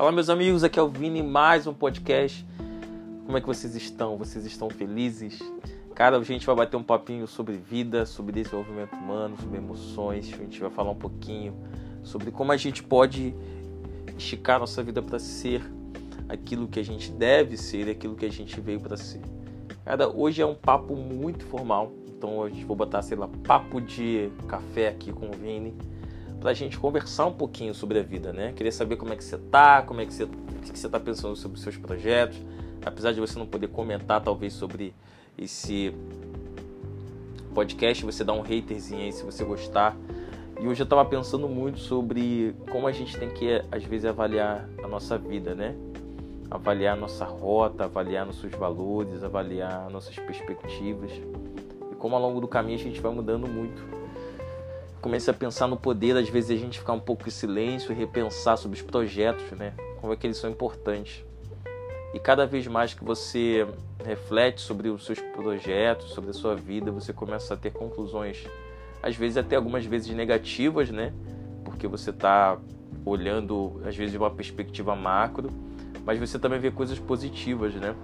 Fala meus amigos, aqui é o Vini, mais um podcast. Como é que vocês estão? Vocês estão felizes? Cara, a gente vai bater um papinho sobre vida, sobre desenvolvimento humano, sobre emoções. A gente vai falar um pouquinho sobre como a gente pode esticar nossa vida para ser aquilo que a gente deve ser, aquilo que a gente veio para ser. Cara, hoje é um papo muito formal, então hoje vou botar, sei lá, papo de café aqui com o Vini para a gente conversar um pouquinho sobre a vida, né? Queria saber como é que você tá, como é que você, que você tá pensando sobre os seus projetos, apesar de você não poder comentar talvez sobre esse podcast, você dá um haterzinho aí se você gostar. E hoje eu estava pensando muito sobre como a gente tem que às vezes avaliar a nossa vida, né? Avaliar a nossa rota, avaliar nossos valores, avaliar nossas perspectivas. E como ao longo do caminho a gente vai mudando muito comecei a pensar no poder, às vezes, a gente ficar um pouco em silêncio e repensar sobre os projetos, né? Como é que eles são importantes. E cada vez mais que você reflete sobre os seus projetos, sobre a sua vida, você começa a ter conclusões, às vezes até algumas vezes negativas, né? Porque você está olhando, às vezes, de uma perspectiva macro, mas você também vê coisas positivas, né?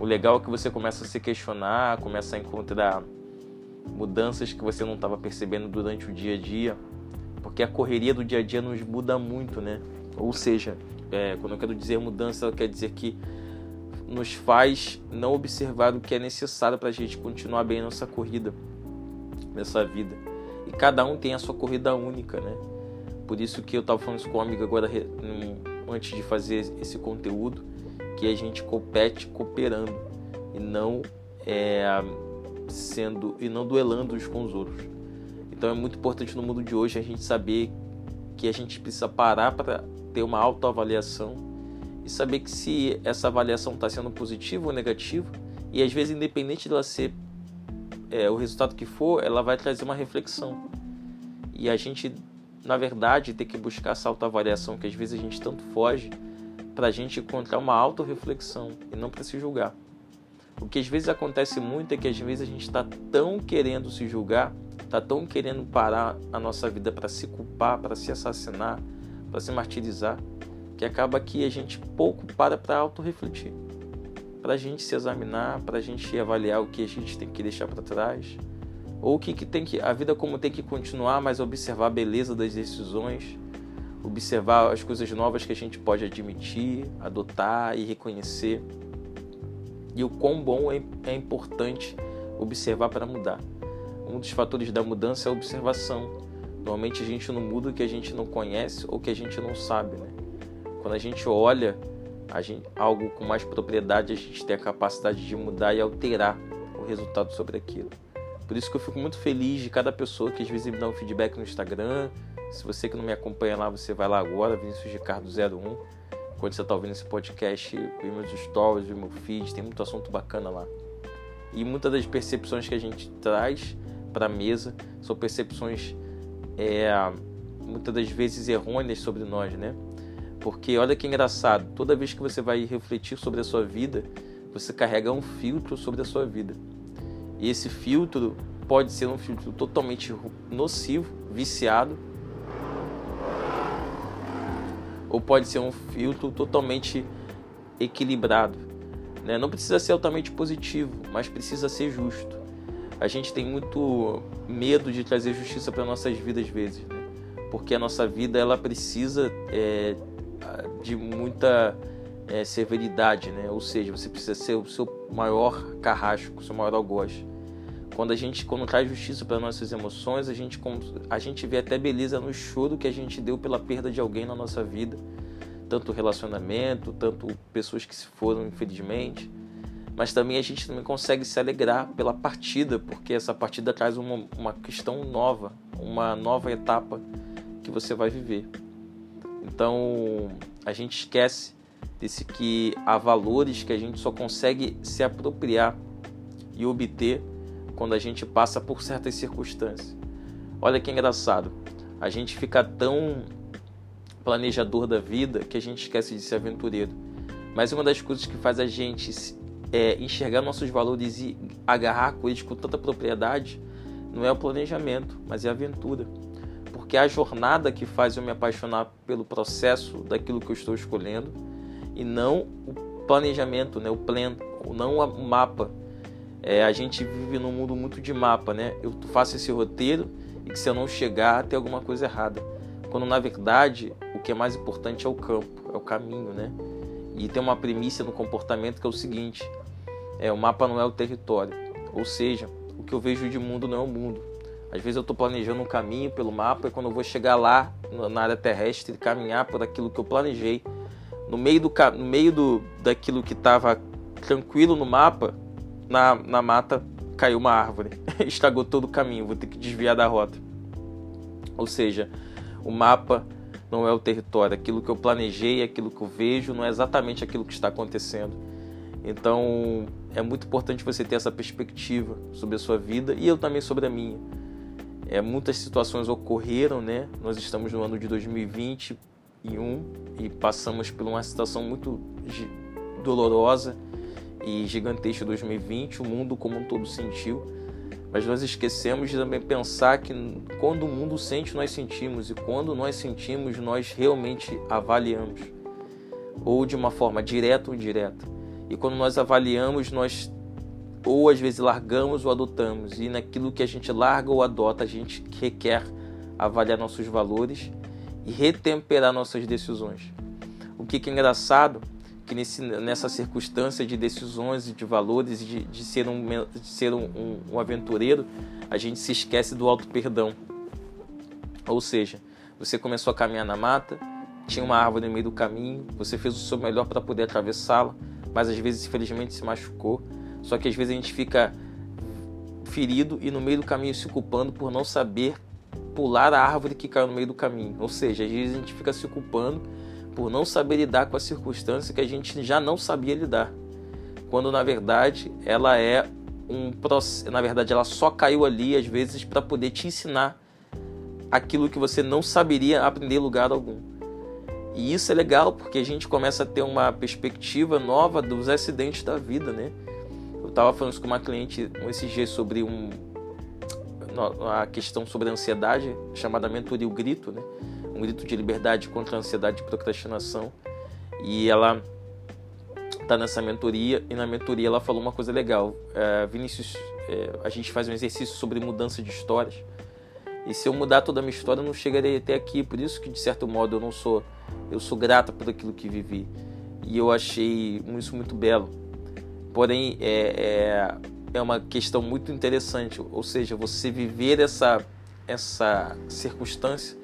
O legal é que você começa a se questionar, começa a encontrar mudanças que você não estava percebendo durante o dia a dia, porque a correria do dia a dia nos muda muito, né? Ou seja, é, quando eu quero dizer mudança, quer dizer que nos faz não observar o que é necessário para a gente continuar bem nossa corrida, nessa vida. E cada um tem a sua corrida única, né? Por isso que eu estava falando isso com um amigo agora, antes de fazer esse conteúdo, que a gente compete cooperando e não é, sendo e não duelando uns com os outros. Então é muito importante no mundo de hoje a gente saber que a gente precisa parar para ter uma autoavaliação e saber que se essa avaliação está sendo positiva ou negativa e às vezes independente dela ser é, o resultado que for, ela vai trazer uma reflexão. E a gente, na verdade, tem que buscar essa autoavaliação que às vezes a gente tanto foge para a gente encontrar uma autorreflexão e não para se julgar. O que às vezes acontece muito é que às vezes a gente está tão querendo se julgar, está tão querendo parar a nossa vida para se culpar, para se assassinar, para se martirizar, que acaba que a gente pouco para para auto-refletir, para a gente se examinar, para a gente avaliar o que a gente tem que deixar para trás, ou o que, que tem que a vida como tem que continuar, mas observar a beleza das decisões, observar as coisas novas que a gente pode admitir, adotar e reconhecer e o quão bom é, é importante observar para mudar. Um dos fatores da mudança é a observação. Normalmente a gente não muda o que a gente não conhece ou que a gente não sabe. Né? Quando a gente olha a gente, algo com mais propriedade, a gente tem a capacidade de mudar e alterar o resultado sobre aquilo. Por isso que eu fico muito feliz de cada pessoa que às vezes me dá um feedback no Instagram. Se você que não me acompanha lá, você vai lá agora, Vinícius Ricardo 01 quando você está ouvindo esse podcast, vi meus stories, vi meu feed, tem muito assunto bacana lá. E muitas das percepções que a gente traz para a mesa são percepções é, muitas das vezes errôneas sobre nós, né? Porque olha que engraçado, toda vez que você vai refletir sobre a sua vida, você carrega um filtro sobre a sua vida. E esse filtro pode ser um filtro totalmente nocivo, viciado, ou pode ser um filtro totalmente equilibrado. Né? Não precisa ser altamente positivo, mas precisa ser justo. A gente tem muito medo de trazer justiça para nossas vidas às vezes, né? porque a nossa vida ela precisa é, de muita é, severidade, né? ou seja, você precisa ser o seu maior carrasco, o seu maior algoz. Quando a gente quando traz justiça para nossas emoções, a gente a gente vê até beleza no choro que a gente deu pela perda de alguém na nossa vida, tanto relacionamento, tanto pessoas que se foram infelizmente, mas também a gente também consegue se alegrar pela partida, porque essa partida traz uma, uma questão nova, uma nova etapa que você vai viver. Então a gente esquece desse que há valores que a gente só consegue se apropriar e obter quando a gente passa por certas circunstâncias. Olha que engraçado, a gente fica tão planejador da vida que a gente esquece de ser aventureiro. Mas uma das coisas que faz a gente é, enxergar nossos valores e agarrar com eles com tanta propriedade não é o planejamento, mas é a aventura. Porque que é a jornada que faz eu me apaixonar pelo processo daquilo que eu estou escolhendo e não o planejamento, né? o plano, não o mapa. É, a gente vive num mundo muito de mapa, né? Eu faço esse roteiro e que se eu não chegar, tem alguma coisa errada. Quando na verdade o que é mais importante é o campo, é o caminho, né? E tem uma premissa no comportamento que é o seguinte: é o mapa não é o território, ou seja, o que eu vejo de mundo não é o mundo. Às vezes eu estou planejando um caminho pelo mapa e quando eu vou chegar lá na área terrestre, caminhar por aquilo que eu planejei, no meio do no meio do daquilo que estava tranquilo no mapa, na, na mata caiu uma árvore, estragou todo o caminho, vou ter que desviar da rota. Ou seja, o mapa não é o território, aquilo que eu planejei, aquilo que eu vejo, não é exatamente aquilo que está acontecendo. Então, é muito importante você ter essa perspectiva sobre a sua vida e eu também sobre a minha. É, muitas situações ocorreram, né? Nós estamos no ano de 2021 e passamos por uma situação muito dolorosa e gigantesca 2020, o mundo como um todo sentiu. Mas nós esquecemos de também pensar que quando o mundo sente, nós sentimos, e quando nós sentimos, nós realmente avaliamos, ou de uma forma direta ou indireta. E quando nós avaliamos, nós ou às vezes largamos ou adotamos, e naquilo que a gente larga ou adota, a gente requer avaliar nossos valores e retemperar nossas decisões. O que é engraçado que nesse, nessa circunstância de decisões e de valores de, de ser, um, de ser um, um, um aventureiro, a gente se esquece do auto perdão. Ou seja, você começou a caminhar na mata, tinha uma árvore no meio do caminho, você fez o seu melhor para poder atravessá-la, mas às vezes infelizmente se machucou. Só que às vezes a gente fica ferido e no meio do caminho se culpando por não saber pular a árvore que caiu no meio do caminho. Ou seja, às vezes a gente fica se culpando por não saber lidar com a circunstância que a gente já não sabia lidar. Quando na verdade ela é um processo, na verdade ela só caiu ali às vezes para poder te ensinar aquilo que você não saberia aprender em lugar algum. E isso é legal porque a gente começa a ter uma perspectiva nova dos acidentes da vida, né? Eu estava falando com uma cliente esses dias sobre um a questão sobre a ansiedade chamada mentoria o grito, né? Um grito de liberdade contra a ansiedade e procrastinação. E ela está nessa mentoria e na mentoria ela falou uma coisa legal. É, Vinícius, é, a gente faz um exercício sobre mudança de histórias. E se eu mudar toda a minha história, eu não chegarei até aqui. Por isso que de certo modo eu não sou, eu sou grata por aquilo que vivi. E eu achei isso muito belo. Porém, é, é, é uma questão muito interessante. Ou seja, você viver essa essa circunstância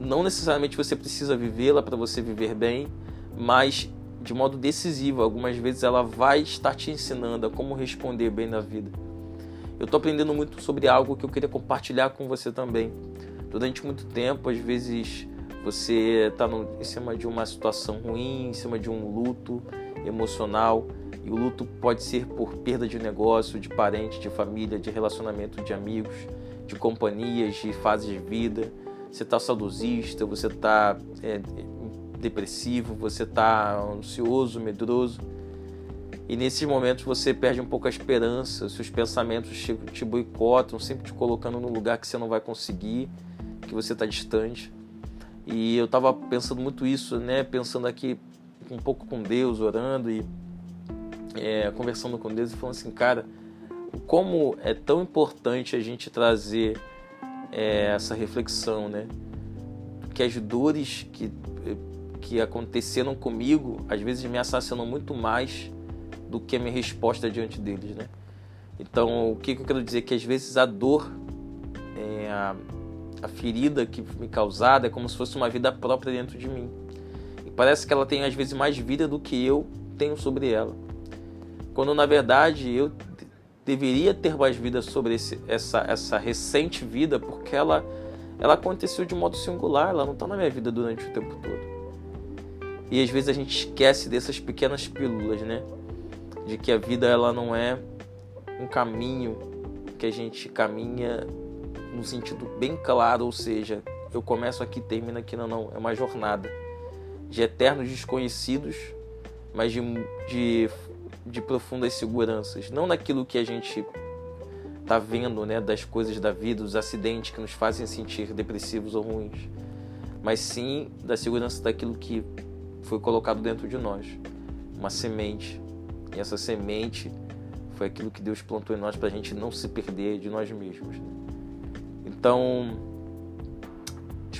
não necessariamente você precisa vivê-la para você viver bem, mas de modo decisivo. Algumas vezes ela vai estar te ensinando a como responder bem na vida. Eu estou aprendendo muito sobre algo que eu queria compartilhar com você também. Durante muito tempo, às vezes você está em cima de uma situação ruim, em cima de um luto emocional. E o luto pode ser por perda de negócio, de parente, de família, de relacionamento de amigos, de companhias, de fases de vida você está saudosista, você está é, depressivo, você está ansioso, medroso. E nesses momentos você perde um pouco a esperança, seus pensamentos te, boicotam, sempre te colocando num lugar que você não vai conseguir, que você está distante. E eu estava pensando muito isso, né? Pensando aqui um pouco com Deus, orando e é, conversando com Deus e falando assim, cara, como é tão importante a gente trazer é, essa reflexão, né? Que as dores que, que aconteceram comigo, às vezes me assassinam muito mais do que a minha resposta diante deles, né? Então, o que, que eu quero dizer? Que às vezes a dor, é, a, a ferida que me causada é como se fosse uma vida própria dentro de mim. E parece que ela tem às vezes mais vida do que eu tenho sobre ela. Quando na verdade eu deveria ter mais vida sobre esse, essa, essa recente vida, porque ela, ela aconteceu de modo singular, ela não está na minha vida durante o tempo todo. E às vezes a gente esquece dessas pequenas pílulas, né? De que a vida ela não é um caminho que a gente caminha no sentido bem claro, ou seja, eu começo aqui, termino aqui, não, não, é uma jornada de eternos desconhecidos, mas de, de de profundas seguranças, não naquilo que a gente tá vendo, né, das coisas da vida, dos acidentes que nos fazem sentir depressivos ou ruins, mas sim da segurança daquilo que foi colocado dentro de nós, uma semente. E essa semente foi aquilo que Deus plantou em nós para a gente não se perder de nós mesmos. Então,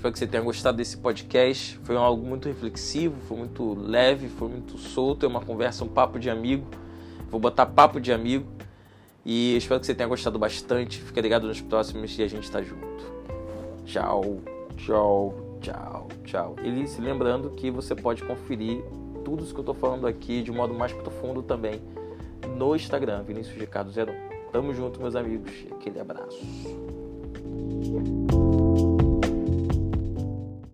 espero que você tenha gostado desse podcast. Foi algo muito reflexivo, foi muito leve, foi muito solto. É uma conversa, um papo de amigo. Vou botar papo de amigo. E espero que você tenha gostado bastante. Fica ligado nos próximos e a gente está junto. Tchau, tchau, tchau, tchau. E se lembrando que você pode conferir tudo isso que eu estou falando aqui de modo mais profundo também no Instagram, Vinícius Ricardo Zero. Tamo junto, meus amigos. Aquele abraço.